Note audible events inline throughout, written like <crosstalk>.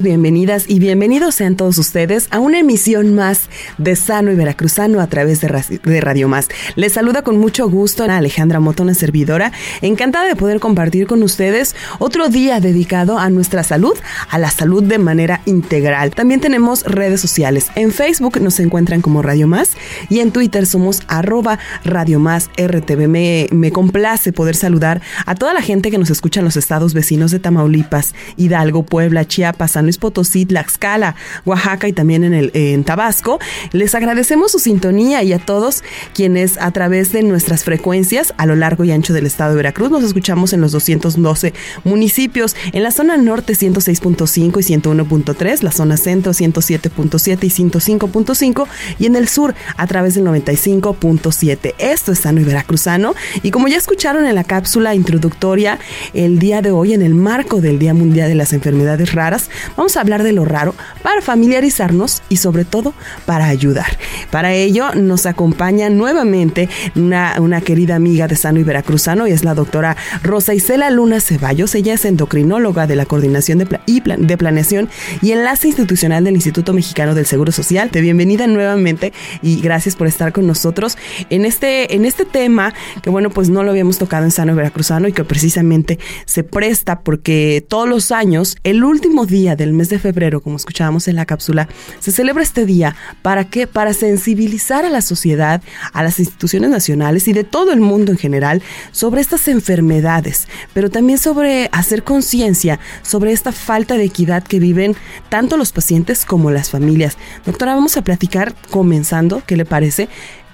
Bienvenidas y bienvenidos sean todos ustedes a una emisión más de Sano y Veracruzano a través de, Radio Más. Les saluda con mucho gusto a Alejandra Motona, servidora, encantada de poder compartir con ustedes otro día dedicado a nuestra salud, a la salud de manera integral. También tenemos redes sociales. En Facebook nos encuentran como Radio Más y en Twitter somos arroba Radio Más RTV. Me, me complace poder saludar a toda la gente que nos escucha en los estados vecinos de Tamaulipas, Hidalgo, Puebla, Chiapas, San Luis Potosí, Tlaxcala, Oaxaca y también en, el, en Tabasco. Les agradecemos su sintonía y a todos quienes a través de nuestras frecuencias a lo largo y ancho del estado de Veracruz nos escuchamos en los 212 municipios, en la zona norte 106.5 y 101.3, la zona centro 107.7 y 105.5 y en el sur a través del 95.7. Esto es Sano y Veracruzano y como ya escucharon en la cápsula introductoria el día de hoy en el marco del Día Mundial de las Enfermedades Raras, Vamos a hablar de lo raro para familiarizarnos y sobre todo para ayudar. Para ello nos acompaña nuevamente una, una querida amiga de Sano y Veracruzano y es la doctora Rosa Isela Luna Ceballos. Ella es endocrinóloga de la Coordinación de, de Planeación y Enlace Institucional del Instituto Mexicano del Seguro Social. Te bienvenida nuevamente y gracias por estar con nosotros en este, en este tema que bueno pues no lo habíamos tocado en Sano y Veracruzano y que precisamente se presta porque todos los años el último día del mes de febrero, como escuchábamos en la cápsula, se celebra este día para qué? Para sensibilizar a la sociedad, a las instituciones nacionales y de todo el mundo en general sobre estas enfermedades, pero también sobre hacer conciencia sobre esta falta de equidad que viven tanto los pacientes como las familias. Doctora, vamos a platicar comenzando, ¿qué le parece?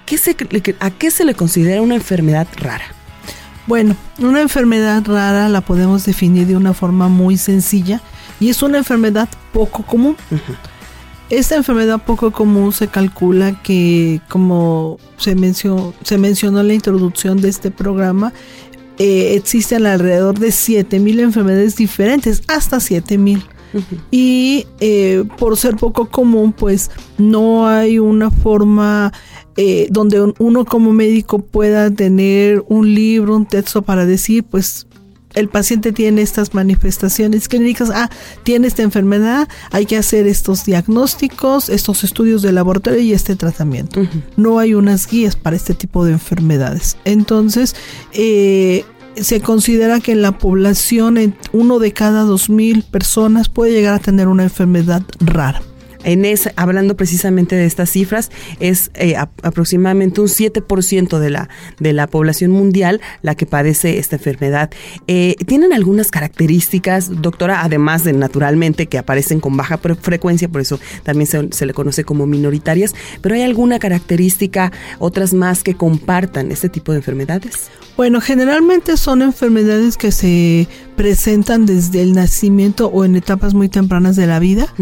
¿Qué se, ¿A qué se le considera una enfermedad rara? Bueno, una enfermedad rara la podemos definir de una forma muy sencilla y es una enfermedad poco común. Esta enfermedad poco común se calcula que, como se mencionó, se mencionó en la introducción de este programa, eh, existen alrededor de 7.000 enfermedades diferentes, hasta 7.000. Y eh, por ser poco común, pues no hay una forma eh, donde uno como médico pueda tener un libro, un texto para decir, pues el paciente tiene estas manifestaciones clínicas, ah, tiene esta enfermedad, hay que hacer estos diagnósticos, estos estudios de laboratorio y este tratamiento. No hay unas guías para este tipo de enfermedades. Entonces, eh, se considera que en la población uno de cada dos mil personas puede llegar a tener una enfermedad rara en ese, hablando precisamente de estas cifras, es eh, aproximadamente un 7% de la, de la población mundial la que padece esta enfermedad. Eh, ¿Tienen algunas características, doctora, además de naturalmente que aparecen con baja frecuencia, por eso también se, se le conoce como minoritarias, pero hay alguna característica, otras más que compartan este tipo de enfermedades? Bueno, generalmente son enfermedades que se presentan desde el nacimiento o en etapas muy tempranas de la vida.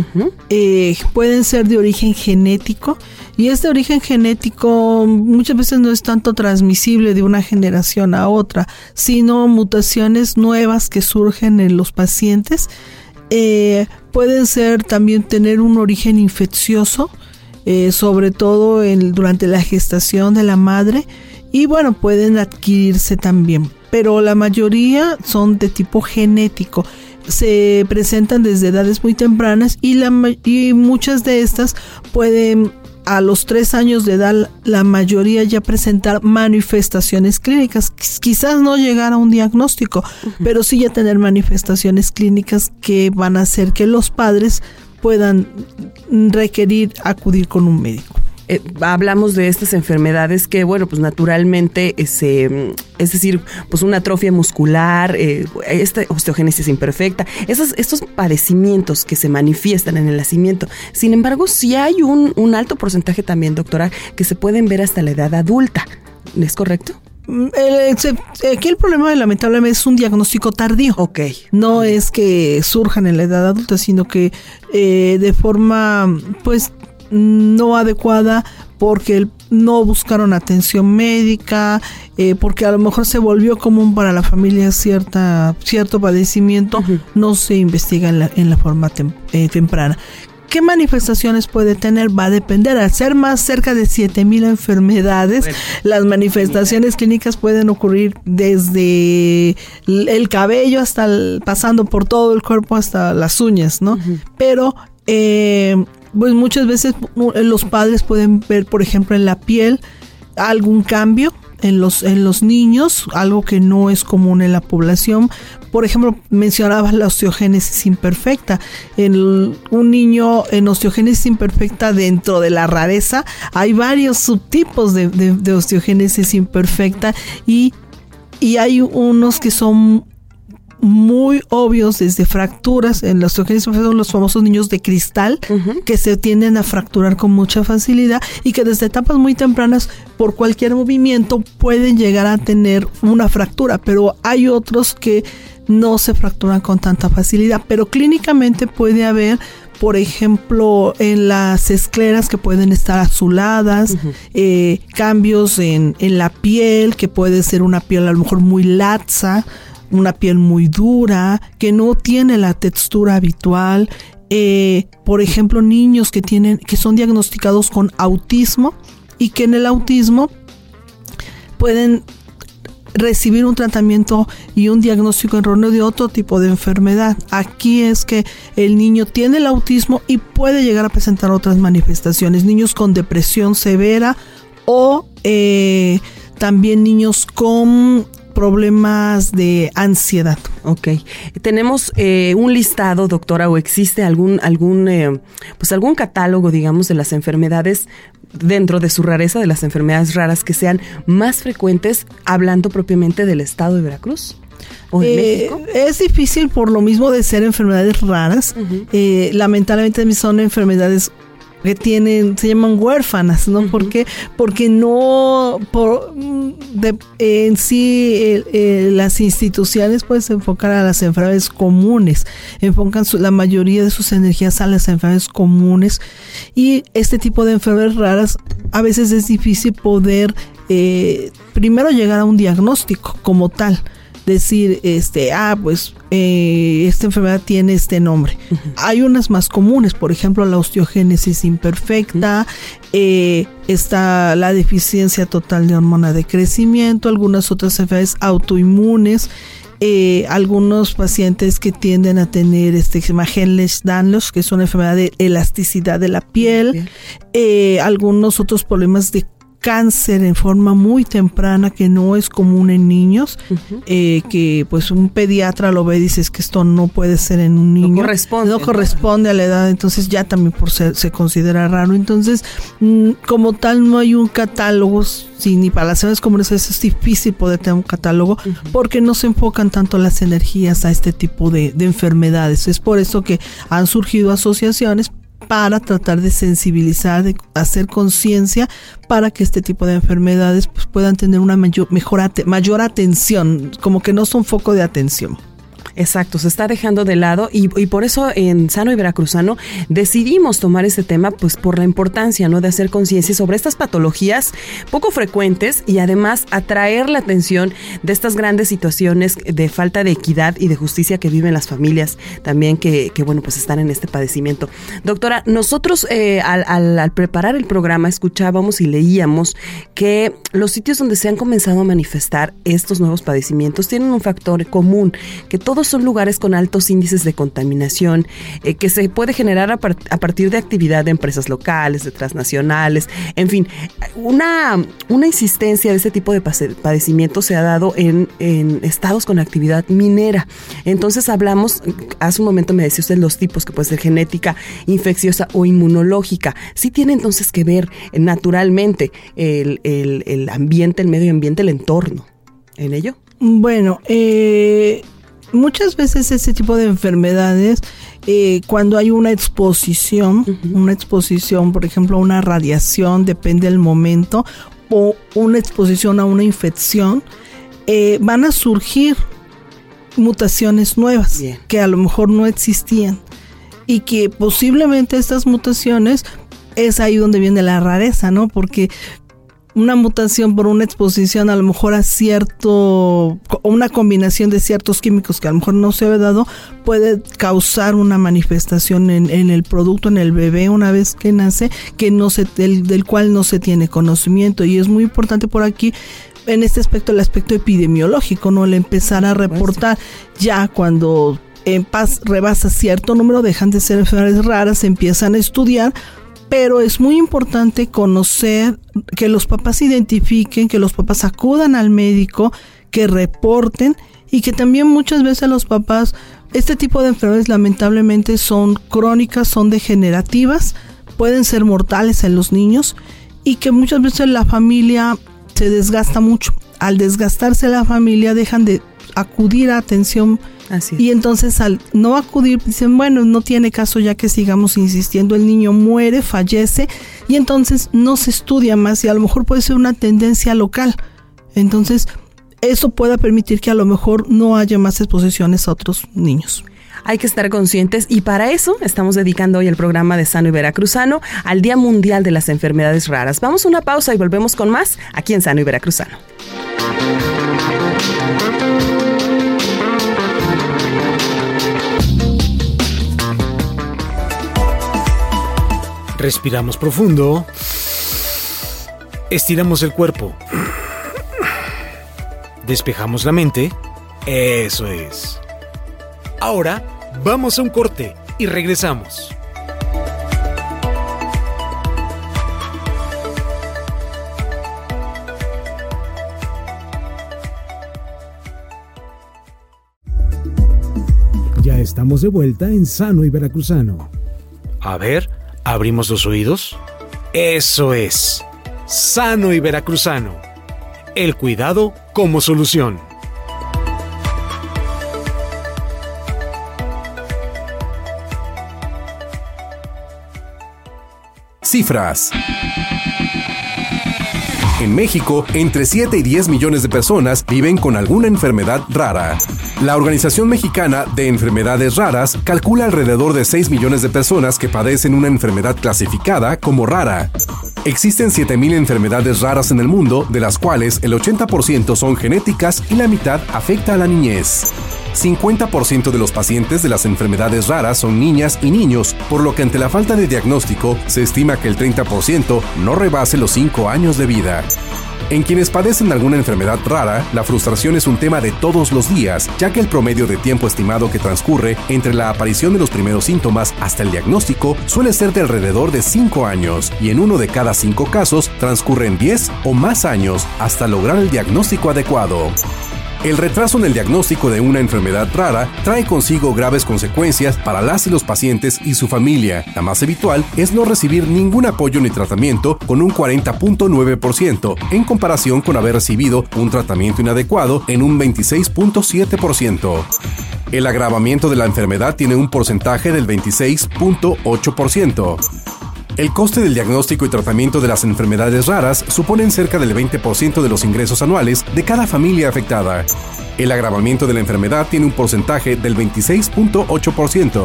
Eh, pueden ser de origen genético y este origen genético muchas veces no es tanto transmisible de una generación a otra, sino mutaciones nuevas que surgen en los pacientes. Eh, pueden ser también tener un origen infeccioso, eh, sobre todo durante la gestación de la madre y bueno, pueden adquirirse también, pero la mayoría son de tipo genético. Se presentan desde edades muy tempranas y, la, y muchas de estas pueden a los tres años de edad la mayoría ya presentar manifestaciones clínicas. Quizás no llegar a un diagnóstico, pero sí ya tener manifestaciones clínicas que van a hacer que los padres puedan requerir acudir con un médico. Eh, hablamos de estas enfermedades que, bueno, pues naturalmente, es, eh, es decir, pues una atrofia muscular, eh, esta osteogénesis imperfecta, esos, estos padecimientos que se manifiestan en el nacimiento. Sin embargo, sí hay un, un alto porcentaje también, doctora, que se pueden ver hasta la edad adulta. ¿Es correcto? Mm, aquí el problema lamentablemente es un diagnóstico tardío. Ok. No es que surjan en la edad adulta, sino que de forma, pues, no adecuada porque no buscaron atención médica, eh, porque a lo mejor se volvió común para la familia cierta, cierto padecimiento, no se investiga en la, forma eh, temprana. ¿Qué manifestaciones puede tener? Va a depender. Al ser más cerca de 7000 enfermedades, las manifestaciones clínicas pueden ocurrir desde el cabello hasta pasando por todo el cuerpo hasta las uñas, ¿no? Pero eh, pues muchas veces los padres pueden ver, por ejemplo, en la piel algún cambio en los, en los niños, algo que no es común en la población. Por ejemplo, mencionabas la osteogénesis imperfecta. En un niño en osteogénesis imperfecta dentro de la rareza hay varios subtipos de, de, osteogénesis imperfecta y, y hay unos que son muy obvios desde fracturas. En los son los famosos niños de cristal que se tienden a fracturar con mucha facilidad y que desde etapas muy tempranas por cualquier movimiento pueden llegar a tener una fractura, pero hay otros que no se fracturan con tanta facilidad, pero clínicamente puede haber por ejemplo, en las escleras que pueden estar azuladas, eh, cambios en, en, la piel, que puede ser una piel a lo mejor muy laxa, una piel muy dura, que no tiene la textura habitual. Eh, por ejemplo, niños que tienen, que son diagnosticados con autismo y que en el autismo pueden recibir un tratamiento y un diagnóstico erróneo de otro tipo de enfermedad. Aquí es que el niño tiene el autismo y puede llegar a presentar otras manifestaciones. Niños con depresión severa o eh, también niños con problemas de ansiedad. Ok. Tenemos eh, un listado, doctora, o existe algún, algún, eh, pues algún catálogo, digamos, de las enfermedades dentro de su rareza, de las enfermedades raras que sean más frecuentes, hablando propiamente del estado de Veracruz. ¿O de eh, México? Es difícil por lo mismo de ser enfermedades raras. lamentablemente son enfermedades que tienen, se llaman huérfanas, ¿no? ¿Por qué? Porque no, por, en sí las instituciones pueden enfocar a las enfermedades comunes, enfocan la mayoría de sus energías a las enfermedades comunes y este tipo de enfermedades raras a veces es difícil poder eh, primero llegar a un diagnóstico como tal decir, este, ah, pues eh, esta enfermedad tiene este nombre. Hay unas más comunes, por ejemplo, la osteogénesis imperfecta, eh, está la deficiencia total de hormona de crecimiento, algunas otras enfermedades autoinmunes. Eh, algunos pacientes que tienden a tener este llama danlos que es una enfermedad de elasticidad de la piel, algunos otros problemas de cáncer en forma muy temprana que no es común en niños, eh, que pues un pediatra lo ve y dice que esto no puede ser en un niño. No corresponde. No corresponde a la edad, entonces ya también por ser, se considera raro. Entonces, mm, como tal, no hay un catálogo, si ni para las edades comunes es difícil poder tener un catálogo, porque no se enfocan tanto las energías a este tipo de, de enfermedades. Es por eso que han surgido asociaciones para tratar de sensibilizar, de hacer conciencia para que este tipo de enfermedades pues, puedan tener una mayor, mayor atención, como que no son foco de atención. Exacto, se está dejando de lado y, por eso en Sano y Veracruzano decidimos tomar este tema pues por la importancia ¿no? de hacer conciencia sobre estas patologías poco frecuentes y además atraer la atención de estas grandes situaciones de falta de equidad y de justicia que viven las familias también que, bueno pues están en este padecimiento. Doctora, nosotros eh, al, al preparar el programa escuchábamos y leíamos que los sitios donde se han comenzado a manifestar estos nuevos padecimientos tienen un factor común, que todos son lugares con altos índices de contaminación eh, que se puede generar a, partir de actividad de empresas locales, de transnacionales, en fin, una, una insistencia de este tipo de padecimiento se ha dado en, estados con actividad minera. Entonces hablamos, hace un momento me decía usted los tipos que puede ser genética, infecciosa o inmunológica. Sí tiene entonces que ver naturalmente el, el ambiente, el medio ambiente, el entorno en ello. Bueno, eh, muchas veces ese tipo de enfermedades, eh, cuando hay una exposición, una exposición, por ejemplo, a una radiación, depende del momento, o una exposición a una infección, eh, van a surgir mutaciones nuevas que a lo mejor no existían y que posiblemente estas mutaciones es ahí donde viene la rareza, ¿no? Porque una mutación por una exposición a lo mejor a cierto, una combinación de ciertos químicos que a lo mejor no se había dado, puede causar una manifestación en, el producto, en el bebé una vez que nace, que no se, del, del cual no se tiene conocimiento. Y es muy importante por aquí en este aspecto el aspecto epidemiológico, ¿no? El empezar a reportar ya cuando en paz rebasa cierto número, dejan de ser enfermedades raras, empiezan a estudiar pero es muy importante conocer que los papás identifiquen, que los papás acudan al médico, que reporten y que también muchas veces los papás, este tipo de enfermedades lamentablemente son crónicas, son degenerativas, pueden ser mortales en los niños y que muchas veces la familia se desgasta mucho. Al desgastarse la familia dejan de acudir a atención y entonces al no acudir, dicen, bueno, no tiene caso ya que sigamos insistiendo, el niño muere, fallece y entonces no se estudia más y a lo mejor puede ser una tendencia local. Entonces, eso pueda permitir que a lo mejor no haya más exposiciones a otros niños. Hay que estar conscientes y para eso estamos dedicando hoy el programa de Sano y Veracruzano al Día Mundial de las Enfermedades Raras. Vamos a una pausa y volvemos con más aquí en Sano y Veracruzano. Respiramos profundo. Estiramos el cuerpo. Despejamos la mente. Eso es. Ahora vamos a un corte y regresamos. Ya estamos de vuelta en Sano y Veracruzano. A ver, ¿Abrimos los oídos? Eso es. Sano y veracruzano. El cuidado como solución. Cifras. En México, entre 7 y 10 millones de personas viven con alguna enfermedad rara. La Organización Mexicana de Enfermedades Raras calcula alrededor de 6 millones de personas que padecen una enfermedad clasificada como rara. Existen 7.000 enfermedades raras en el mundo, de las cuales el 80% son genéticas y la mitad afecta a la niñez. 50% de los pacientes de las enfermedades raras son niñas y niños, por lo que ante la falta de diagnóstico se estima que el 30% no rebase los 5 años de vida. En quienes padecen alguna enfermedad rara, la frustración es un tema de todos los días, ya que el promedio de tiempo estimado que transcurre entre la aparición de los primeros síntomas hasta el diagnóstico suele ser de alrededor de 5 años, y en uno de cada 5 casos transcurren 10 o más años hasta lograr el diagnóstico adecuado. El retraso en el diagnóstico de una enfermedad rara trae consigo graves consecuencias para las y los pacientes y su familia. La más habitual es no recibir ningún apoyo ni tratamiento con un 40.9% en comparación con haber recibido un tratamiento inadecuado en un 26.7%. El agravamiento de la enfermedad tiene un porcentaje del 26.8%. El coste del diagnóstico y tratamiento de las enfermedades raras suponen cerca del 20% de los ingresos anuales de cada familia afectada. El agravamiento de la enfermedad tiene un porcentaje del 26.8%.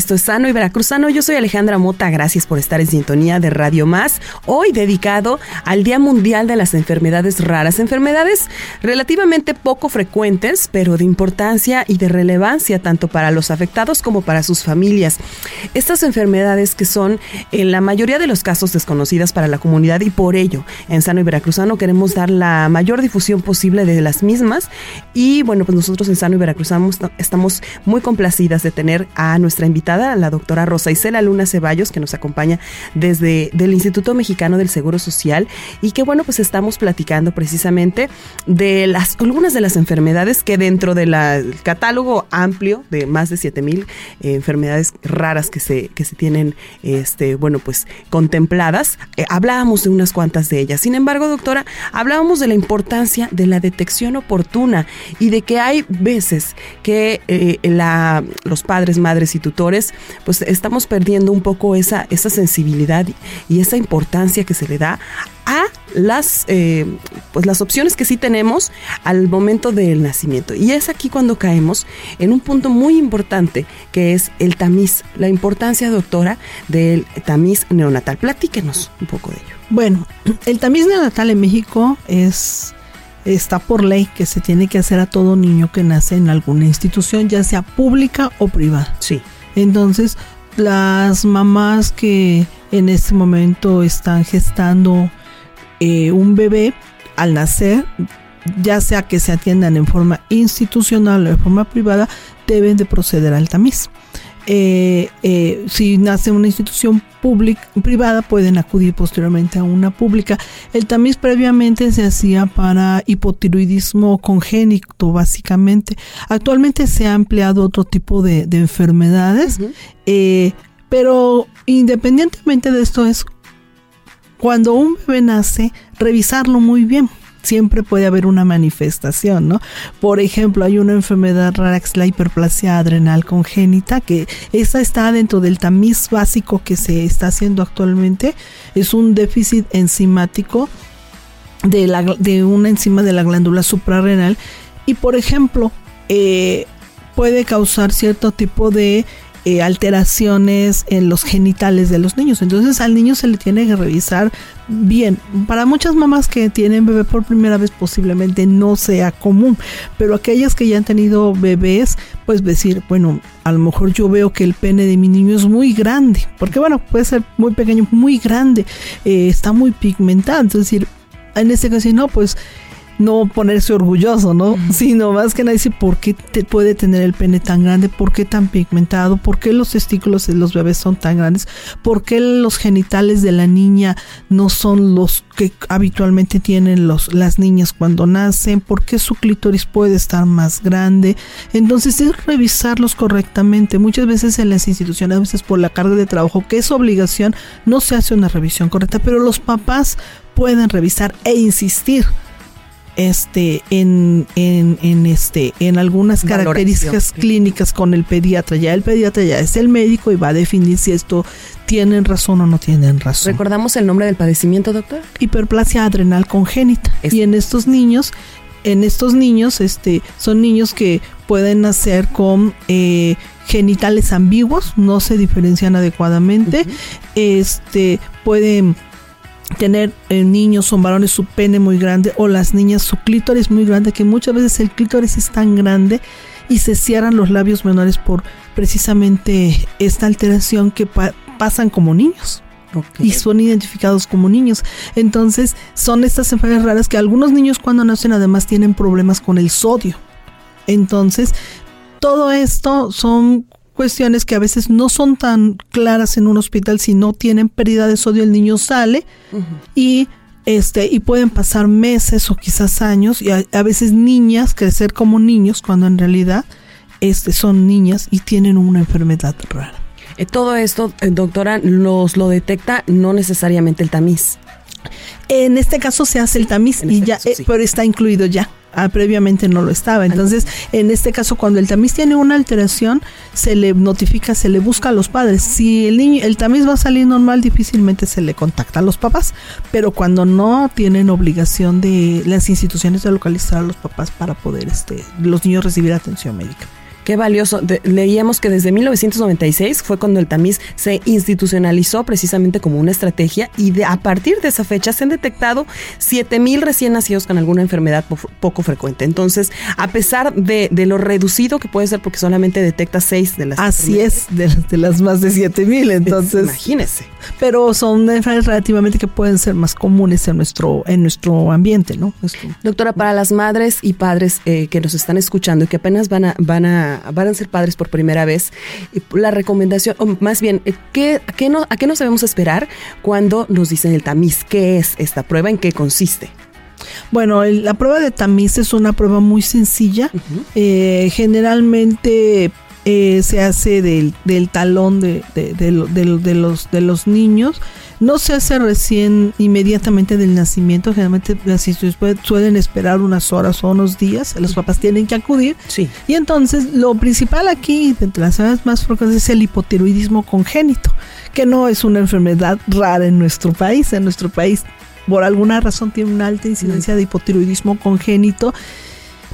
Esto es Sano y Veracruzano. Yo soy Alejandra Mota. Gracias por estar en sintonía de Radio Más. Hoy dedicado al Día Mundial de las Enfermedades Raras. Enfermedades relativamente poco frecuentes, pero de importancia y de relevancia tanto para los afectados como para sus familias. Estas enfermedades que son en la mayoría de los casos desconocidas para la comunidad y por ello en Sano y Veracruzano queremos dar la mayor difusión posible de las mismas. Y bueno, pues nosotros en Sano y Veracruzano estamos muy complacidas de tener a nuestra invitada la doctora Rosa Isela Luna Ceballos, que nos acompaña desde el Instituto Mexicano del Seguro Social y que bueno, pues estamos platicando precisamente de las algunas de las enfermedades que dentro del catálogo amplio de más de 7000 eh, enfermedades raras que se que se tienen este bueno, pues contempladas, eh, hablábamos de unas cuantas de ellas. Sin embargo, doctora, hablábamos de la importancia de la detección oportuna y de que hay veces que eh, la, los padres, madres y tutores pues estamos perdiendo un poco esa, esa sensibilidad y esa importancia que se le da a las, eh, pues las opciones que sí tenemos al momento del nacimiento. Y es aquí cuando caemos en un punto muy importante que es el tamiz, la importancia, doctora, del tamiz neonatal. Platíquenos un poco de ello. Bueno, el tamiz neonatal en México es está por ley que se tiene que hacer a todo niño que nace en alguna institución, ya sea pública o privada. Sí. Entonces, las mamás que en este momento están gestando eh, un bebé al nacer, ya sea que se atiendan en forma institucional o en forma privada, deben de proceder al tamiz. Eh, eh, si nace una institución pública, privada, pueden acudir posteriormente a una pública. El tamiz previamente se hacía para hipotiroidismo congénito, básicamente. Actualmente se ha empleado otro tipo de, enfermedades, eh, pero independientemente de esto es cuando un bebé nace, revisarlo muy bien siempre puede haber una manifestación, ¿no? Por ejemplo, hay una enfermedad rara que es la hiperplasia adrenal congénita, que esa está dentro del tamiz básico que se está haciendo actualmente. Es un déficit enzimático de, la, de una enzima de la glándula suprarrenal y, por ejemplo, eh, puede causar cierto tipo de eh, alteraciones en los genitales de los niños. Entonces al niño se le tiene que revisar bien. Para muchas mamás que tienen bebé por primera vez posiblemente no sea común, pero aquellas que ya han tenido bebés, pues decir, bueno, a lo mejor yo veo que el pene de mi niño es muy grande, porque bueno, puede ser muy pequeño, muy grande, eh, está muy pigmentado. Entonces decir, en este caso, no, pues no ponerse orgulloso, ¿no? Sino más que nada decir por qué te puede tener el pene tan grande, por qué tan pigmentado, por qué los testículos de los bebés son tan grandes, por qué los genitales de la niña no son los que habitualmente tienen los, las niñas cuando nacen, por qué su clítoris puede estar más grande. Entonces es revisarlos correctamente. Muchas veces en las instituciones, a veces por la carga de trabajo, que es obligación, no se hace una revisión correcta, pero los papás pueden revisar e insistir este en, en, este en algunas características clínicas con el pediatra. Ya el pediatra ya es el médico y va a definir si esto tienen razón o no tienen razón. ¿Recordamos el nombre del padecimiento, doctor? Hiperplasia adrenal congénita. Y en estos niños, en estos niños, este, son niños que pueden nacer con eh, genitales ambiguos, no se diferencian adecuadamente, este, pueden tener eh, niños son varones su pene muy grande o las niñas su clítoris muy grande, que muchas veces el clítoris es tan grande y se cierran los labios menores por precisamente esta alteración que pasan como niños. Y son identificados como niños. Entonces, son estas enfermedades raras que algunos niños cuando nacen además tienen problemas con el sodio. Entonces, todo esto son cuestiones que a veces no son tan claras en un hospital si no tienen pérdida de sodio el niño sale y este y pueden pasar meses o quizás años y a, veces niñas crecer como niños cuando en realidad este son niñas y tienen una enfermedad rara. Eh, todo esto, eh, doctora, nos lo detecta no necesariamente el tamiz. En este caso se hace el tamiz y este ya, eh, pero está incluido ya. Ah, previamente no lo estaba. Entonces, en este caso, cuando el tamiz tiene una alteración, se le notifica, se le busca a los padres. Si el niño, el tamiz va a salir normal, difícilmente se le contacta a los papás. Pero cuando no tienen obligación de las instituciones de localizar a los papás para poder este, los niños recibir atención médica. Qué valioso. leíamos que desde 1996 fue cuando el tamiz se institucionalizó precisamente como una estrategia y de, a partir de esa fecha se han detectado 7000 recién nacidos con alguna enfermedad poco frecuente. Entonces, a pesar de, lo reducido que puede ser porque solamente detecta 6 de las Así es, de, las más de 7000, entonces imagínese. Pero son enfermedades relativamente que pueden ser más comunes en nuestro en nuestro ambiente, ¿no? Doctora, para las madres y padres eh, que nos están escuchando y que apenas van a van a van a ser padres por primera vez, la recomendación, o más bien, eh, ¿qué, a, qué no, ¿a qué nos debemos esperar cuando nos dicen el tamiz? ¿Qué es esta prueba? ¿En qué consiste? Bueno, la prueba de tamiz es una prueba muy sencilla. Eh, generalmente eh, se hace del, talón de, los, de los niños. No se hace recién inmediatamente del nacimiento, generalmente las instituciones suelen esperar unas horas o unos días, los papás tienen que acudir. Sí. Y entonces lo principal aquí, entre las enfermedades más frecuentes, es el hipotiroidismo congénito, que no es una enfermedad rara en nuestro país. En nuestro país por alguna razón tiene una alta incidencia de hipotiroidismo congénito.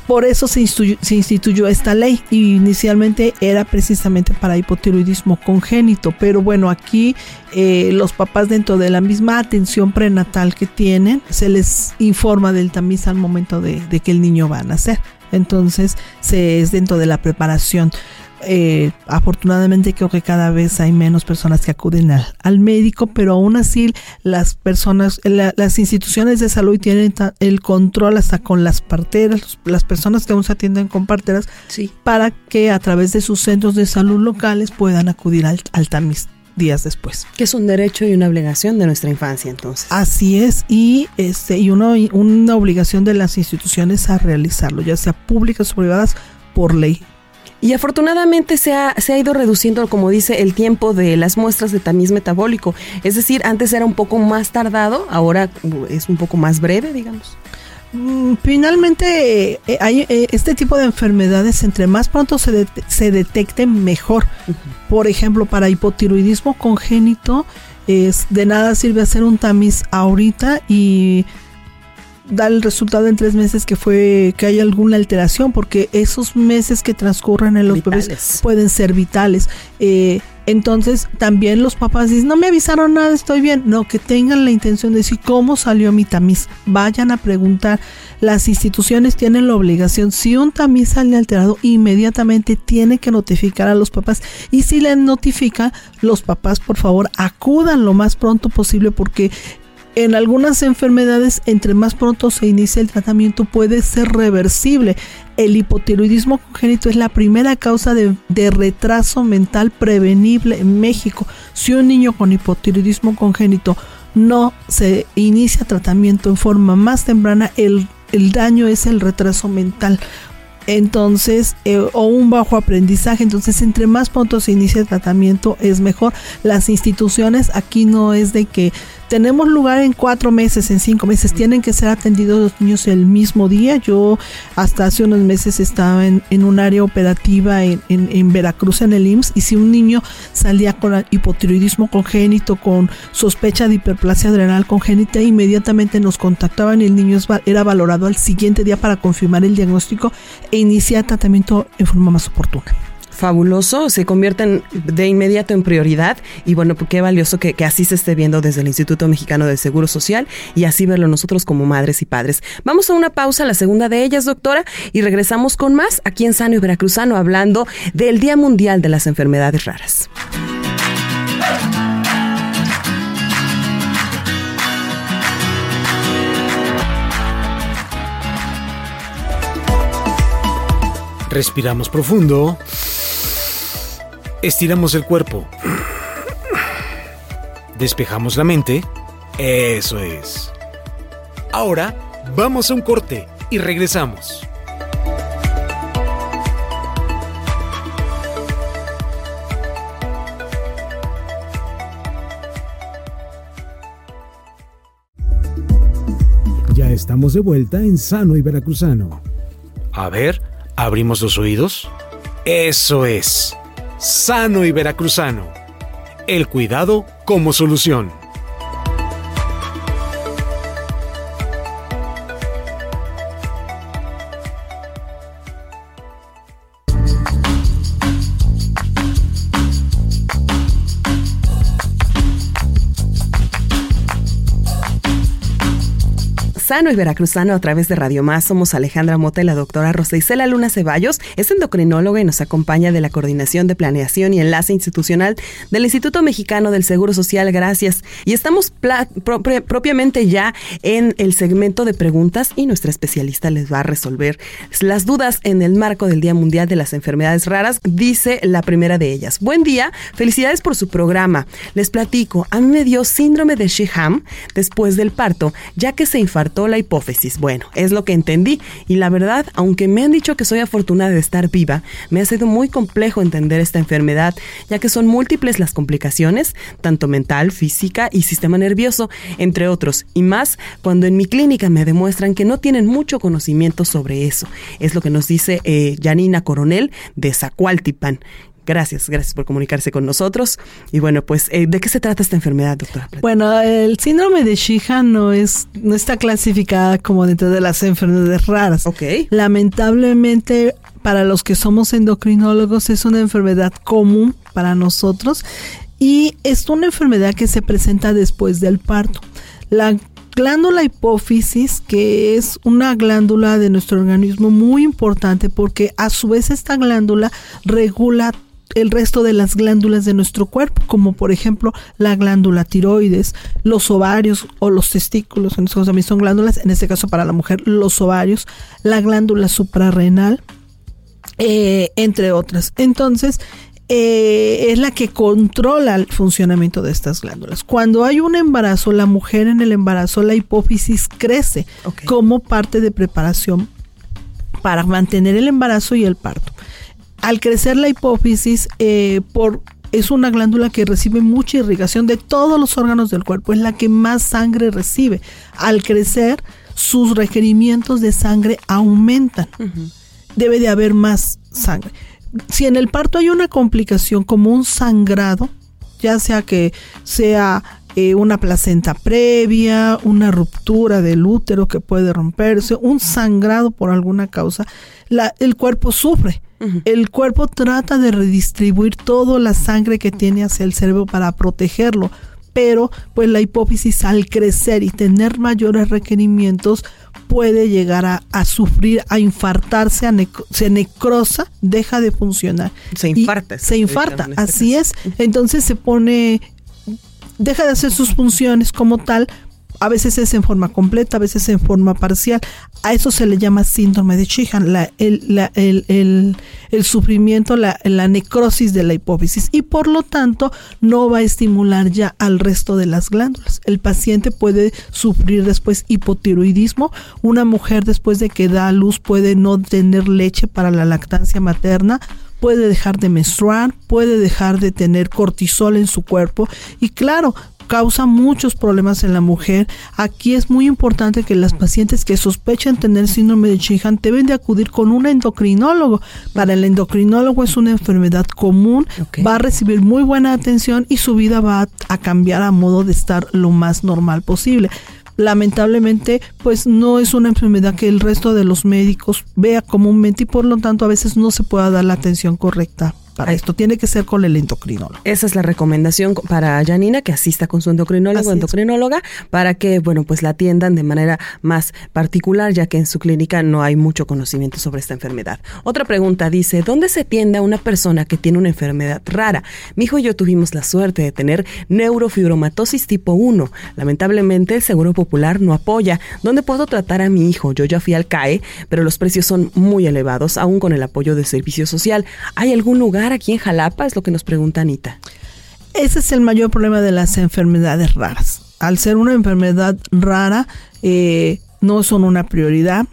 Por eso se instituyó, esta ley y inicialmente era precisamente para hipotiroidismo congénito, pero bueno, aquí eh, los papás dentro de la misma atención prenatal que tienen, se les informa del tamiz al momento de, de que el niño va a nacer. Entonces, se es dentro de la preparación. Eh, afortunadamente creo que cada vez hay menos personas que acuden al, médico, pero aún así las personas, las instituciones de salud tienen el control hasta con las parteras, las personas que aún se atienden con parteras, para que a través de sus centros de salud locales puedan acudir al, al tamiz días después. Que es un derecho y una obligación de nuestra infancia entonces. Así es, y este, y una, una obligación de las instituciones a realizarlo, ya sea públicas o privadas, por ley. Y afortunadamente se ha, se ha ido reduciendo, como dice, el tiempo de las muestras de tamiz metabólico. Es decir, antes era un poco más tardado, ahora es un poco más breve, digamos. Mm, finalmente, eh, hay eh, este tipo de enfermedades, entre más pronto se, se detecten, mejor. Por ejemplo, para hipotiroidismo congénito, es, de nada sirve hacer un tamiz ahorita y da el resultado en tres meses que fue que hay alguna alteración porque esos meses que transcurren en los bebés pueden ser vitales. Eh, entonces también los papás dicen no me avisaron nada estoy bien no que tengan la intención de decir cómo salió mi tamiz vayan a preguntar. Las instituciones tienen la obligación si un tamiz sale alterado inmediatamente tiene que notificar a los papás. Y si les notifica los papás por favor acudan lo más pronto posible porque en algunas enfermedades, entre más pronto se inicia el tratamiento, puede ser reversible. El hipotiroidismo congénito es la primera causa de, retraso mental prevenible en México. Si un niño con hipotiroidismo congénito no se inicia tratamiento en forma más temprana, el, daño es el retraso mental entonces eh, o un bajo aprendizaje entonces entre más pronto se inicia el tratamiento es mejor las instituciones aquí no es de que tenemos lugar en cuatro meses, en cinco meses, tienen que ser atendidos los niños el mismo día. Yo hasta hace unos meses estaba en, un área operativa en, en, Veracruz, en el IMSS, y si un niño salía con hipotiroidismo congénito, con sospecha de hiperplasia adrenal congénita, inmediatamente nos contactaban y el niño era valorado al siguiente día para confirmar el diagnóstico e iniciar tratamiento en forma más oportuna fabuloso, se convierten de inmediato en prioridad y bueno, pues qué valioso que, así se esté viendo desde el Instituto Mexicano del Seguro Social y así verlo nosotros como madres y padres. Vamos a una pausa, la segunda de ellas, doctora, y regresamos con más aquí en Sano y Veracruzano hablando del Día Mundial de las Enfermedades Raras. Respiramos profundo. Estiramos el cuerpo. Despejamos la mente. Eso es. Ahora vamos a un corte y regresamos. Ya estamos de vuelta en Sano y Veracruzano. A ver, abrimos los oídos. Eso es sano y veracruzano. El cuidado como solución. Sano y Veracruzano a través de Radio Más. Somos Alejandra Mota y la doctora Rosa Isela Luna Ceballos. Es endocrinóloga y nos acompaña de la Coordinación de Planeación y Enlace Institucional del Instituto Mexicano del Seguro Social. Gracias. Y estamos propiamente ya en el segmento de preguntas y nuestra especialista les va a resolver las dudas en el marco del Día Mundial de las Enfermedades Raras. Dice la primera de ellas. Buen día, felicidades por su programa. Les platico, a mí me dio síndrome de Sheham después del parto, ya que se infartó la hipófisis. Bueno, es lo que entendí y la verdad, aunque me han dicho que soy afortunada de estar viva, me ha sido muy complejo entender esta enfermedad, ya que son múltiples las complicaciones, tanto mental, física y sistema nervioso, entre otros, y más cuando en mi clínica me demuestran que no tienen mucho conocimiento sobre eso. Es lo que nos dice eh, Janina Coronel de Zacualtipan Gracias, gracias por comunicarse con nosotros. Y bueno, pues, eh, ¿de qué se trata esta enfermedad, doctora? Bueno, el síndrome de Sheehan no es, no está clasificada como dentro de las enfermedades raras. Ok. Lamentablemente, para los que somos endocrinólogos, es una enfermedad común para nosotros y es una enfermedad que se presenta después del parto. La glándula hipófisis, que es una glándula de nuestro organismo muy importante porque a su vez esta glándula regula el resto de las glándulas de nuestro cuerpo, como por ejemplo la glándula tiroides, los ovarios o los testículos, en este caso también son glándulas, en este caso para la mujer los ovarios, la glándula suprarrenal, eh, entre otras. Entonces, eh, es la que controla el funcionamiento de estas glándulas. Cuando hay un embarazo, la mujer en el embarazo, la hipófisis crece como parte de preparación para mantener el embarazo y el parto. Al crecer la hipófisis, eh, por es una glándula que recibe mucha irrigación de todos los órganos del cuerpo, es la que más sangre recibe. Al crecer, sus requerimientos de sangre aumentan. Debe de haber más sangre si en el parto hay una complicación como un sangrado, ya sea que sea eh, una placenta previa, una ruptura del útero que puede romperse, un sangrado por alguna causa, el cuerpo sufre. El cuerpo trata de redistribuir toda la sangre que tiene hacia el cerebro para protegerlo, pero pues la hipófisis al crecer y tener mayores requerimientos puede llegar a, sufrir, a infartarse, a se necrosa, deja de funcionar. Se infarta. Se infarta, así es. Entonces se pone, deja de hacer sus funciones como tal a veces es en forma completa, a veces en forma parcial. A eso se le llama síndrome de Sheehan, la, el, sufrimiento, la, necrosis de la hipófisis y por lo tanto no va a estimular ya al resto de las glándulas. El paciente puede sufrir después hipotiroidismo. Una mujer después de que da a luz puede no tener leche para la lactancia materna puede dejar de menstruar, puede dejar de tener cortisol en su cuerpo y claro, causa muchos problemas en la mujer. Aquí es muy importante que las pacientes que sospechen tener síndrome de Sheehan deben de acudir con un endocrinólogo. Para el endocrinólogo es una enfermedad común, va a recibir muy buena atención y su vida va a cambiar a modo de estar lo más normal posible lamentablemente pues no es una enfermedad que el resto de los médicos vea comúnmente y por lo tanto a veces no se pueda dar la atención correcta para esto. Tiene que ser con el endocrinólogo. Esa es la recomendación para Janina, que asista con su endocrinólogo o endocrinóloga para que, bueno, pues la atiendan de manera más particular, ya que en su clínica no hay mucho conocimiento sobre esta enfermedad. Otra pregunta dice, ¿dónde se atiende a una persona que tiene una enfermedad rara? Mi hijo y yo tuvimos la suerte de tener neurofibromatosis tipo 1. Lamentablemente el Seguro Popular no apoya. ¿Dónde puedo tratar a mi hijo? Yo ya fui al CAE, pero los precios son muy elevados, aún con el apoyo del servicio social. ¿Hay algún lugar aquí en Jalapa? Es lo que nos pregunta Anita. Ese es el mayor problema de las enfermedades raras. Al ser una enfermedad rara, eh, no son una prioridad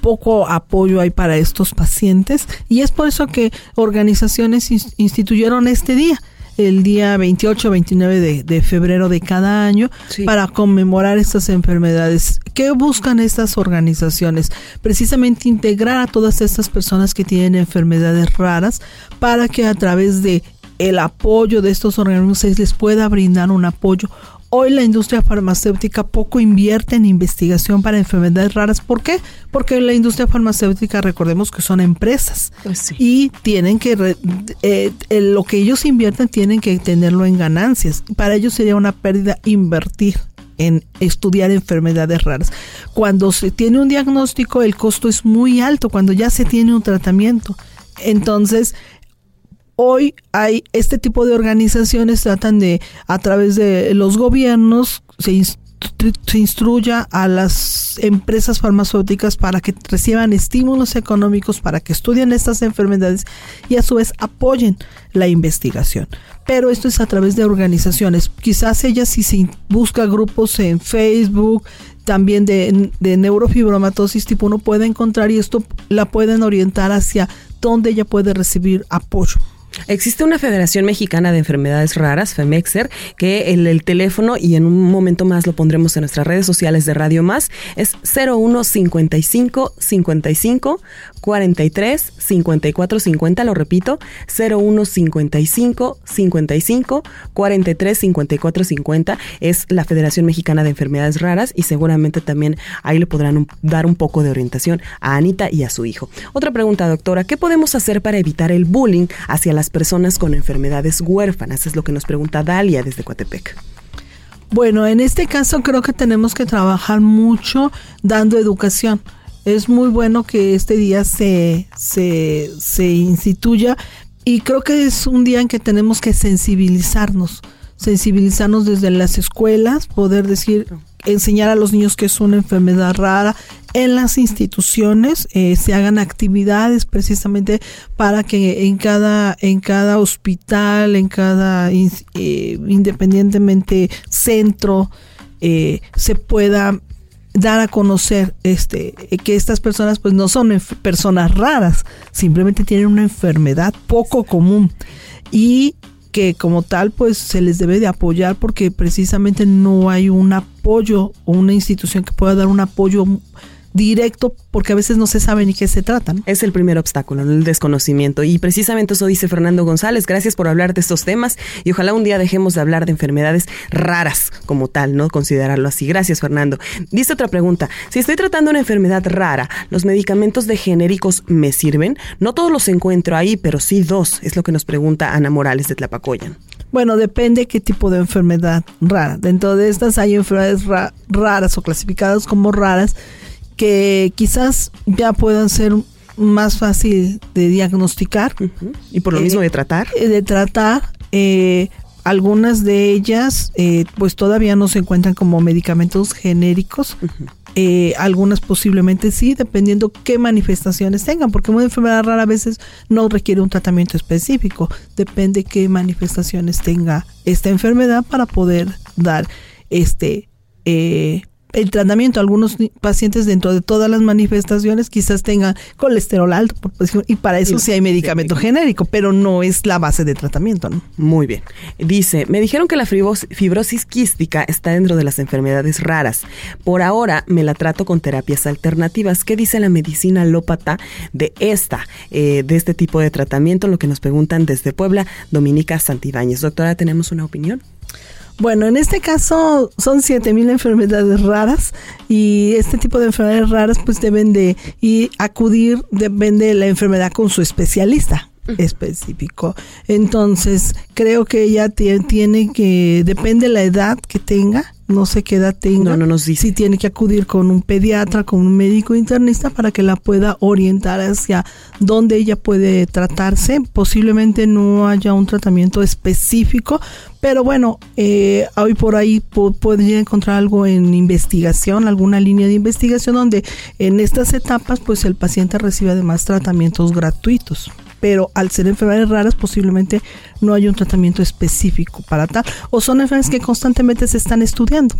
poco apoyo hay para estos pacientes y es por eso que organizaciones instituyeron este día el día 28 29 de, de febrero de cada año para conmemorar estas enfermedades. ¿Qué buscan estas organizaciones? Precisamente integrar a todas estas personas que tienen enfermedades raras para que a través de el apoyo de estos organismos se les pueda brindar un apoyo Hoy la industria farmacéutica poco invierte en investigación para enfermedades raras. ¿Por qué? Porque la industria farmacéutica, recordemos que son empresas pues y tienen que, eh, lo que ellos invierten tienen que tenerlo en ganancias. Para ellos sería una pérdida invertir en estudiar enfermedades raras. Cuando se tiene un diagnóstico, el costo es muy alto, cuando ya se tiene un tratamiento. Entonces, hoy hay este tipo de organizaciones tratan de a través de los gobiernos se, instruya a las empresas farmacéuticas para que reciban estímulos económicos para que estudien estas enfermedades y a su vez apoyen la investigación. Pero esto es a través de organizaciones. Quizás ella si se busca grupos en Facebook, también de, de neurofibromatosis tipo 1 puede encontrar y esto la pueden orientar hacia donde ella puede recibir apoyo Existe una Federación Mexicana de Enfermedades Raras, FEMEXER, que el, el, teléfono, y en un momento más lo pondremos en nuestras redes sociales de Radio Más, es 0155 55 43 54 50, lo repito, 0155 55 43 54 50 es la Federación Mexicana de Enfermedades Raras y seguramente también ahí le podrán dar un poco de orientación a Anita y a su hijo. Otra pregunta, doctora, ¿qué podemos hacer para evitar el bullying hacia las personas con enfermedades huérfanas? Es lo que nos pregunta Dalia desde Coatepec. Bueno, en este caso creo que tenemos que trabajar mucho dando educación. Es muy bueno que este día se, se, se instituya y creo que es un día en que tenemos que sensibilizarnos, sensibilizarnos desde las escuelas, poder decir, enseñar a los niños que es una enfermedad rara, en las instituciones eh, se hagan actividades precisamente para que en cada en cada hospital en cada eh, independientemente centro eh, se pueda dar a conocer este que estas personas pues no son personas raras simplemente tienen una enfermedad poco común. Y que como tal pues se les debe de apoyar porque precisamente no hay un apoyo o una institución que pueda dar un apoyo directo porque a veces no se sabe ni qué se trata. Es el primer obstáculo, el desconocimiento. Y precisamente eso dice Fernando González. Gracias por hablar de estos temas y ojalá un día dejemos de hablar de enfermedades raras como tal, ¿no? Considerarlo así. Gracias, Fernando. Dice otra pregunta. Si estoy tratando una enfermedad rara, ¿los medicamentos de genéricos me sirven? No todos los encuentro ahí, pero sí dos. Es lo que nos pregunta Ana Morales de Tlapacoyan. Bueno, depende qué tipo de enfermedad rara. Dentro de estas hay enfermedades raras o clasificadas como raras que quizás ya puedan ser más fácil de diagnosticar. Y por lo mismo de tratar. Eh, de tratar. Eh, algunas de ellas pues todavía no se encuentran como medicamentos genéricos. algunas posiblemente sí, dependiendo qué manifestaciones tengan, porque una enfermedad rara a veces no requiere un tratamiento específico, depende qué manifestaciones tenga esta enfermedad para poder dar este eh, el tratamiento. Algunos pacientes dentro de todas las manifestaciones quizás tengan colesterol alto y para eso sí, hay medicamento genérico, pero no es la base de tratamiento. ¿no? Muy bien. Dice, me dijeron que la fibrosis quística está dentro de las enfermedades raras. Por ahora me la trato con terapias alternativas. ¿Qué dice la medicina alópata de esta, eh, de este tipo de tratamiento? Lo que nos preguntan desde Puebla, Dominica Santibáñez. Doctora, ¿tenemos una opinión? Bueno, en este caso son 7000 enfermedades raras y este tipo de enfermedades raras pues deben de y acudir depende de la enfermedad con su especialista específico. Entonces, creo que ella tiene que, depende de la edad que tenga, no sé qué edad tenga. No, no nos dice. Si tiene que acudir con un pediatra, con un médico internista para que la pueda orientar hacia dónde ella puede tratarse. Posiblemente no haya un tratamiento específico, pero bueno, eh, hoy por ahí podría encontrar algo en investigación, alguna línea de investigación donde en estas etapas pues el paciente recibe además tratamientos gratuitos pero al ser enfermedades raras posiblemente no hay un tratamiento específico para tal, o son enfermedades que constantemente se están estudiando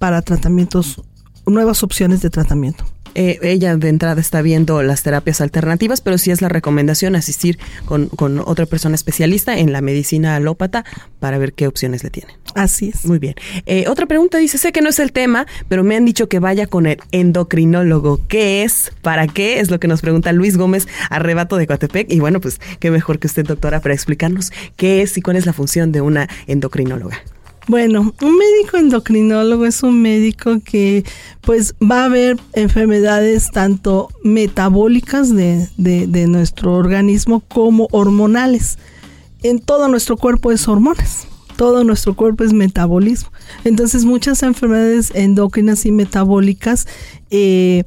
para tratamientos, nuevas opciones de tratamiento. Eh, ella de entrada está viendo las terapias alternativas, pero sí es la recomendación asistir con, otra persona especialista en la medicina alópata para ver qué opciones le tiene. Así es. Muy bien. Eh, otra pregunta dice, sé que no es el tema, pero me han dicho que vaya con el endocrinólogo. ¿Qué es? ¿Para qué? Es lo que nos pregunta Luis Gómez Arrebato de Coatepec. Y bueno, pues qué mejor que usted, doctora, para explicarnos qué es y cuál es la función de una endocrinóloga. Bueno, un médico endocrinólogo es un médico que pues va a ver enfermedades tanto metabólicas de, de, nuestro organismo como hormonales. En todo nuestro cuerpo es hormonas, todo nuestro cuerpo es metabolismo. Entonces muchas enfermedades endocrinas y metabólicas eh,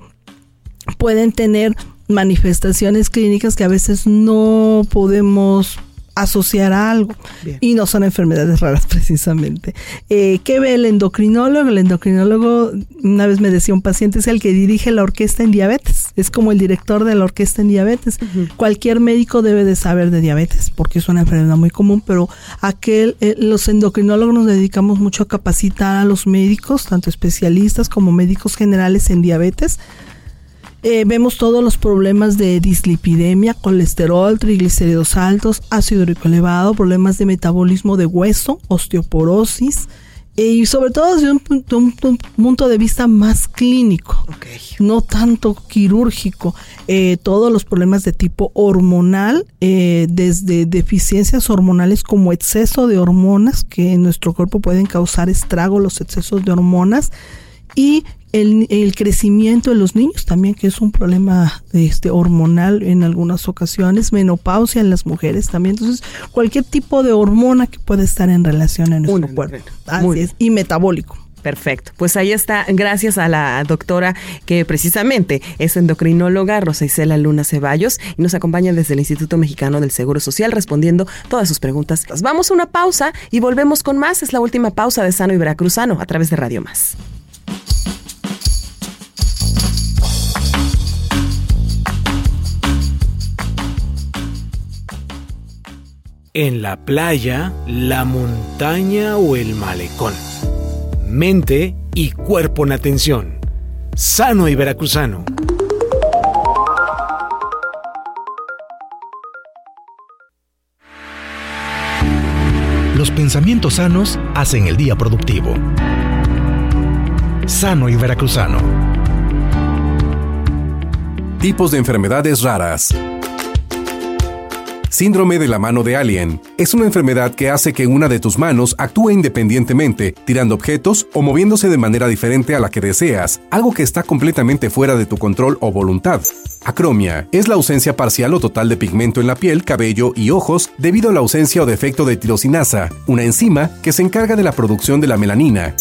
pueden tener manifestaciones clínicas que a veces no podemos asociar a algo y no son enfermedades raras <laughs> precisamente. Eh, ¿Qué ve el endocrinólogo? El endocrinólogo, una vez me decía un paciente, es el que dirige la orquesta en diabetes, es como el director de la orquesta en diabetes. Cualquier médico debe de saber de diabetes porque es una enfermedad muy común, pero aquel, eh, los endocrinólogos nos dedicamos mucho a capacitar a los médicos, tanto especialistas como médicos generales en diabetes Eh, vemos todos los problemas de dislipidemia, colesterol, triglicéridos altos, ácido úrico elevado, problemas de metabolismo de hueso, osteoporosis, y sobre todo desde un, punto de vista más clínico, no tanto quirúrgico. Eh, todos los problemas de tipo hormonal, eh, desde deficiencias hormonales como exceso de hormonas, que en nuestro cuerpo pueden causar estrago los excesos de hormonas, y el, crecimiento de los niños también, que es un problema este, hormonal en algunas ocasiones, menopausia en las mujeres también. Entonces, cualquier tipo de hormona que pueda estar en relación en nuestro cuerpo. y metabólico. Perfecto. Pues ahí está, gracias a la doctora que precisamente es endocrinóloga, Rosa Isela Luna Ceballos, y nos acompaña desde el Instituto Mexicano del Seguro Social respondiendo todas sus preguntas. Vamos a una pausa y volvemos con más. Es la última pausa de Sano y Veracruzano a través de Radio Más. En la playa, la montaña o el malecón. Mente y cuerpo en atención. Sano y veracruzano. Los pensamientos sanos hacen el día productivo. Sano y veracruzano. Tipos de enfermedades raras. Síndrome de la mano de alien. Es una enfermedad que hace que una de tus manos actúe independientemente, tirando objetos o moviéndose de manera diferente a la que deseas, algo que está completamente fuera de tu control o voluntad. Acromia es la ausencia parcial o total de pigmento en la piel, cabello y ojos debido a la ausencia o defecto de tirosinasa, una enzima que se encarga de la producción de la melanina.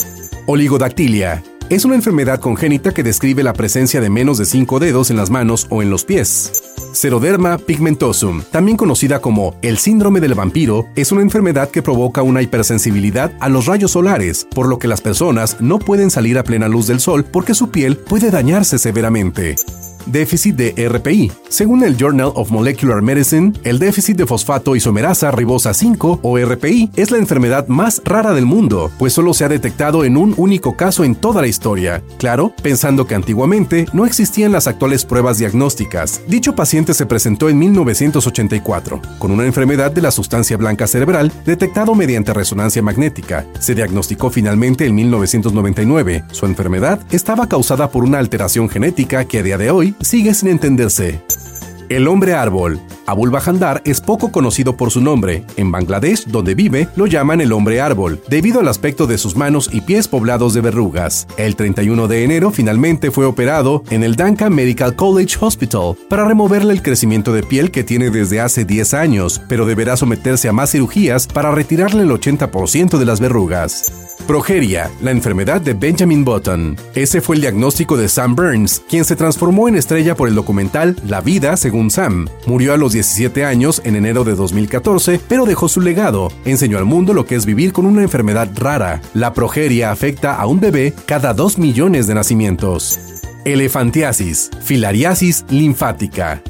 Oligodactilia es una enfermedad congénita que describe la presencia de menos de 5 dedos en las manos o en los pies. Seroderma pigmentosum, también conocida como el síndrome del vampiro, es una enfermedad que provoca una hipersensibilidad a los rayos solares, por lo que las personas no pueden salir a plena luz del sol porque su piel puede dañarse severamente déficit de RPI. Según el Journal of Molecular Medicine, el déficit de fosfato isomerasa ribosa 5 o RPI es la enfermedad más rara del mundo, pues solo se ha detectado en un único caso en toda la historia. Claro, pensando que antiguamente no existían las actuales pruebas diagnósticas. Dicho paciente se presentó en 1984 con una enfermedad de la sustancia blanca cerebral detectado mediante resonancia magnética. Se diagnosticó finalmente en 1999. Su enfermedad estaba causada por una alteración genética que a día de hoy sigue sin entenderse. El hombre árbol. Abul Bahandar es poco conocido por su nombre. En Bangladesh, donde vive, lo llaman el hombre árbol, debido al aspecto de sus manos y pies poblados de verrugas. El 31 de enero finalmente fue operado en el Danka Medical College Hospital para removerle el crecimiento de piel que tiene desde hace 10 años, pero deberá someterse a más cirugías para retirarle el 80% de las verrugas. Progeria, la enfermedad de Benjamin Button. Ese fue el diagnóstico de Sam Burns, quien se transformó en estrella por el documental La vida según Sam. Murió a los 17 años en enero de 2014, pero dejó su legado. Enseñó al mundo lo que es vivir con una enfermedad rara. La progeria afecta a un bebé cada 2 millones de nacimientos. Elefantiasis, filariasis linfática.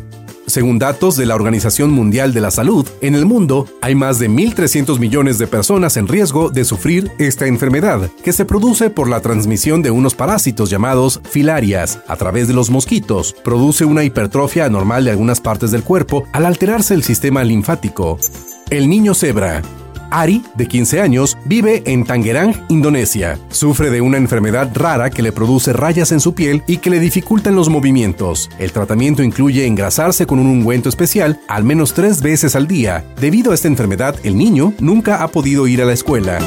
Según datos de la Organización Mundial de la Salud, en el mundo hay más de 1.300 millones de personas en riesgo de sufrir esta enfermedad, que se produce por la transmisión de unos parásitos llamados filarias a través de los mosquitos. Produce una hipertrofia anormal de algunas partes del cuerpo al alterarse el sistema linfático. El niño cebra Ari, de 15 años, vive en Tangerang, Indonesia. Sufre de una enfermedad rara que le produce rayas en su piel y que le dificultan los movimientos. El tratamiento incluye engrasarse con un ungüento especial al menos tres veces al día. Debido a esta enfermedad, el niño nunca ha podido ir a la escuela.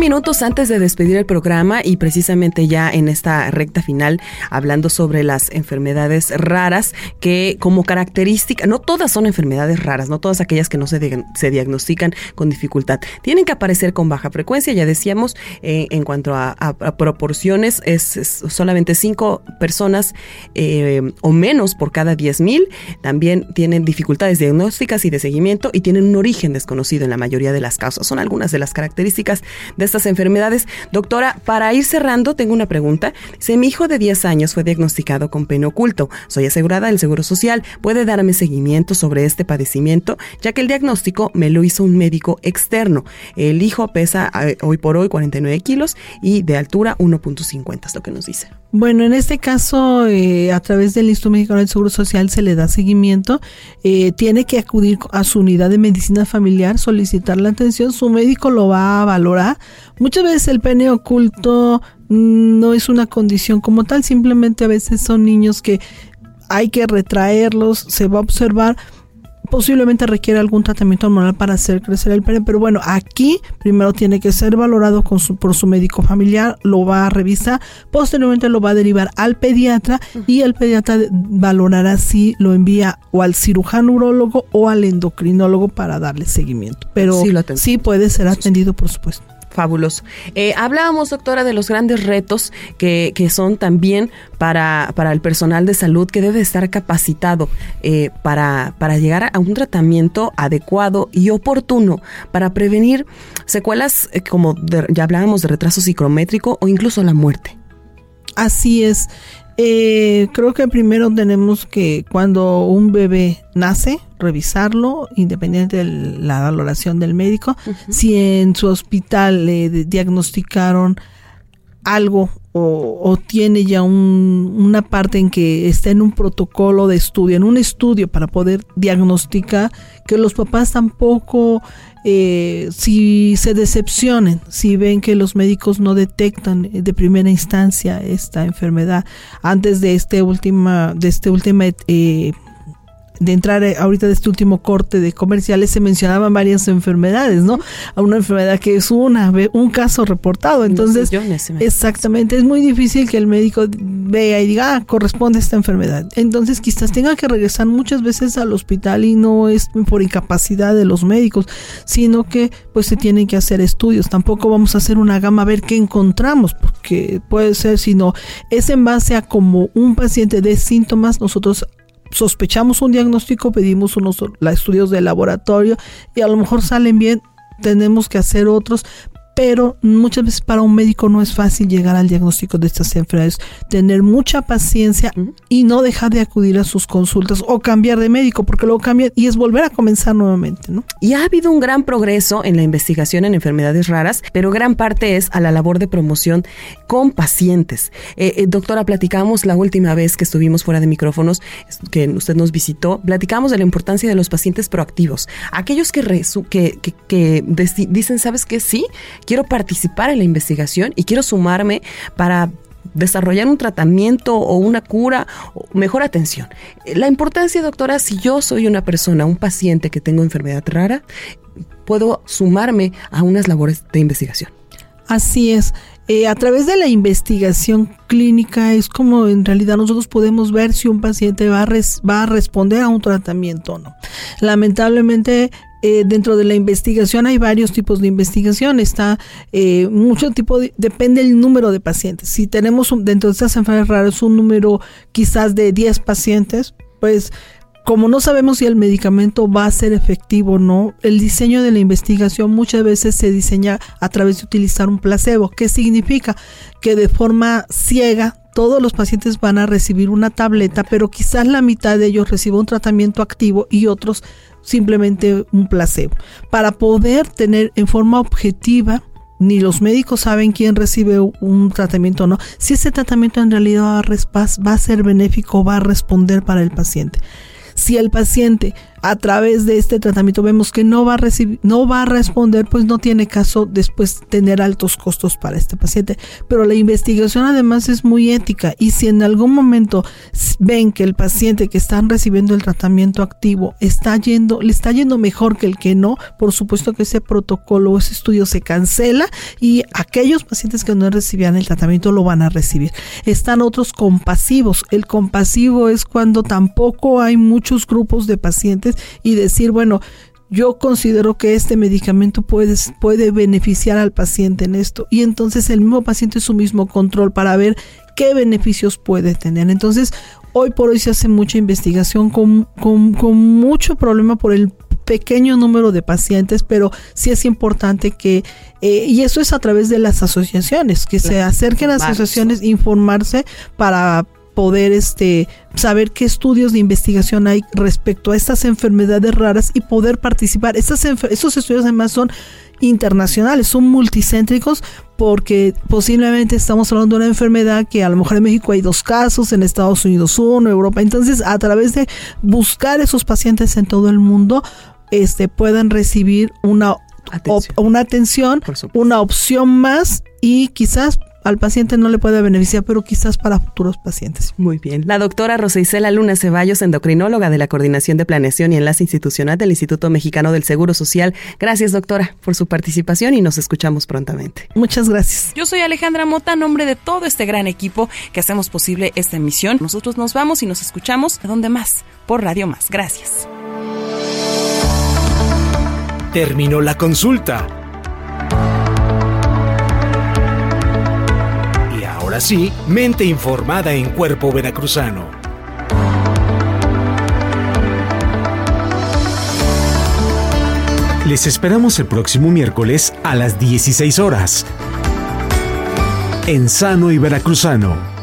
Minutos antes de despedir el programa y precisamente ya en esta recta final, hablando sobre las enfermedades raras que como característica, no todas son enfermedades raras, no todas aquellas que no se, se diagnostican con dificultad, tienen que aparecer con baja frecuencia, ya decíamos, eh, en cuanto a, proporciones, es, solamente cinco personas eh, o menos por cada diez mil, también tienen dificultades diagnósticas y de seguimiento y tienen un origen desconocido en la mayoría de las causas. Son algunas de las características de estas enfermedades. Doctora, para ir cerrando, tengo una pregunta. Dice, mi hijo de 10 años fue diagnosticado con pene oculto. Soy asegurada del Seguro Social. ¿Puede darme seguimiento sobre este padecimiento? Ya que el diagnóstico me lo hizo un médico externo. El hijo pesa eh, hoy por hoy 49 kilos y de altura 1.50, es lo que nos dice. Bueno, en este caso, eh, a través del Instituto Mexicano del Seguro Social se le da seguimiento. Eh, tiene que acudir a su unidad de medicina familiar, solicitar la atención. Su médico lo va a valorar. Muchas veces el pene oculto no es una condición como tal, simplemente a veces son niños que hay que retraerlos, se va a observar posiblemente requiere algún tratamiento hormonal para hacer crecer el pene, pero bueno, aquí primero tiene que ser valorado con su, por su médico familiar, lo va a revisar, posteriormente lo va a derivar al pediatra y el pediatra valorará si lo envía o al cirujano urólogo o al endocrinólogo para darle seguimiento. Pero sí puede ser atendido, por supuesto. Fabuloso. Eh, hablábamos, doctora, de los grandes retos que, que son también para, para, el personal de salud que debe estar capacitado eh, para, para llegar a un tratamiento adecuado y oportuno para prevenir secuelas eh, como ya hablábamos de retraso psicométrico o incluso la muerte. Así es. Eh, creo que primero tenemos que cuando un bebé nace, revisarlo, independiente de la valoración del médico. Si en su hospital le diagnosticaron algo o, tiene ya una parte en que está en un protocolo de estudio, en un estudio para poder diagnosticar, que los papás tampoco eh, si se decepcionen, si ven que los médicos no detectan de primera instancia esta enfermedad antes de este última, de este última eh, de entrar eh, ahorita de este último corte de comerciales se mencionaban varias enfermedades, ¿no? A una enfermedad que es una, un caso reportado. Entonces, exactamente, es muy difícil que el médico vea y diga, ah, corresponde a esta enfermedad. Entonces, quizás tenga que regresar muchas veces al hospital y no es por incapacidad de los médicos, sino que pues se tienen que hacer estudios. Tampoco vamos a hacer una gama a ver qué encontramos, porque puede ser, sino es en base a como un paciente de síntomas, nosotros sospechamos un diagnóstico, pedimos unos estudios de laboratorio y a lo mejor salen bien, tenemos que hacer otros, pero muchas veces para un médico no es fácil llegar al diagnóstico de estas enfermedades. Tener mucha paciencia y no dejar de acudir a sus consultas o cambiar de médico, porque luego cambia y es volver a comenzar nuevamente. ¿no? Y ha habido un gran progreso en la investigación en enfermedades raras, pero gran parte es a la labor de promoción con pacientes. Eh, eh, doctora, platicamos la última vez que estuvimos fuera de micrófonos, que usted nos visitó, platicamos de la importancia de los pacientes proactivos, aquellos que, que, que, que dicen, ¿sabes qué? Sí, quiero participar en la investigación y quiero sumarme para desarrollar un tratamiento o una cura mejor atención. La importancia, doctora, si yo soy una persona, un paciente que tengo enfermedad rara, puedo sumarme a unas labores de investigación. Así es. Eh, a través de la investigación clínica es como en realidad nosotros podemos ver si un paciente va va a responder a un tratamiento o no. Lamentablemente eh, dentro de la investigación hay varios tipos de investigación. Está eh, mucho tipo, depende el número de pacientes. Si tenemos dentro de estas enfermedades raras un número quizás de 10 pacientes, pues como no sabemos si el medicamento va a ser efectivo o no, el diseño de la investigación muchas veces se diseña a través de utilizar un placebo. ¿Qué significa? Que de forma ciega todos los pacientes van a recibir una tableta, pero quizás la mitad de ellos reciba un tratamiento activo y otros simplemente un placebo. Para poder tener en forma objetiva, ni los médicos saben quién recibe un tratamiento o no, si ese tratamiento en realidad va a, ser benéfico, va a responder para el paciente. Si el paciente a través de este tratamiento vemos que no va a recibir, no va a responder, pues no tiene caso después tener altos costos para este paciente. Pero la investigación además es muy ética y si en algún momento ven que el paciente que están recibiendo el tratamiento activo está yendo, le está yendo mejor que el que no, por supuesto que ese protocolo, ese estudio se cancela y aquellos pacientes que no recibían el tratamiento lo van a recibir. Están otros compasivos. El compasivo es cuando tampoco hay muchos grupos de pacientes y decir, bueno, yo considero que este medicamento puede, puede beneficiar al paciente en esto. Y entonces el mismo paciente es su mismo control para ver qué beneficios puede tener. Entonces, hoy por hoy se hace mucha investigación con, con, con mucho problema por el pequeño número de pacientes, pero sí es importante que, eh, y eso es a través de las asociaciones, que se acerquen a las asociaciones, informarse para poder este saber qué estudios de investigación hay respecto a estas enfermedades raras y poder participar. Estas estos estudios además son internacionales, son multicéntricos porque posiblemente estamos hablando de una enfermedad que a lo mejor en México hay dos casos, en Estados Unidos uno, Europa. Entonces, a través de buscar esos pacientes en todo el mundo, este, puedan recibir una una atención, una opción más y quizás al paciente no le puede beneficiar, pero quizás para futuros pacientes. Muy bien. La doctora Rosa Isela Luna Ceballos, endocrinóloga de la Coordinación de Planeación y Enlace Institucional del Instituto Mexicano del Seguro Social. Gracias, doctora, por su participación y nos escuchamos prontamente. Muchas gracias. Yo soy Alejandra Mota, nombre de todo este gran equipo que hacemos posible esta emisión. Nosotros nos vamos y nos escuchamos donde más, por Radio Más. Gracias. Terminó la consulta Ahora sí, mente informada en cuerpo veracruzano. Les esperamos el próximo miércoles a las 16 horas. En Sano y Veracruzano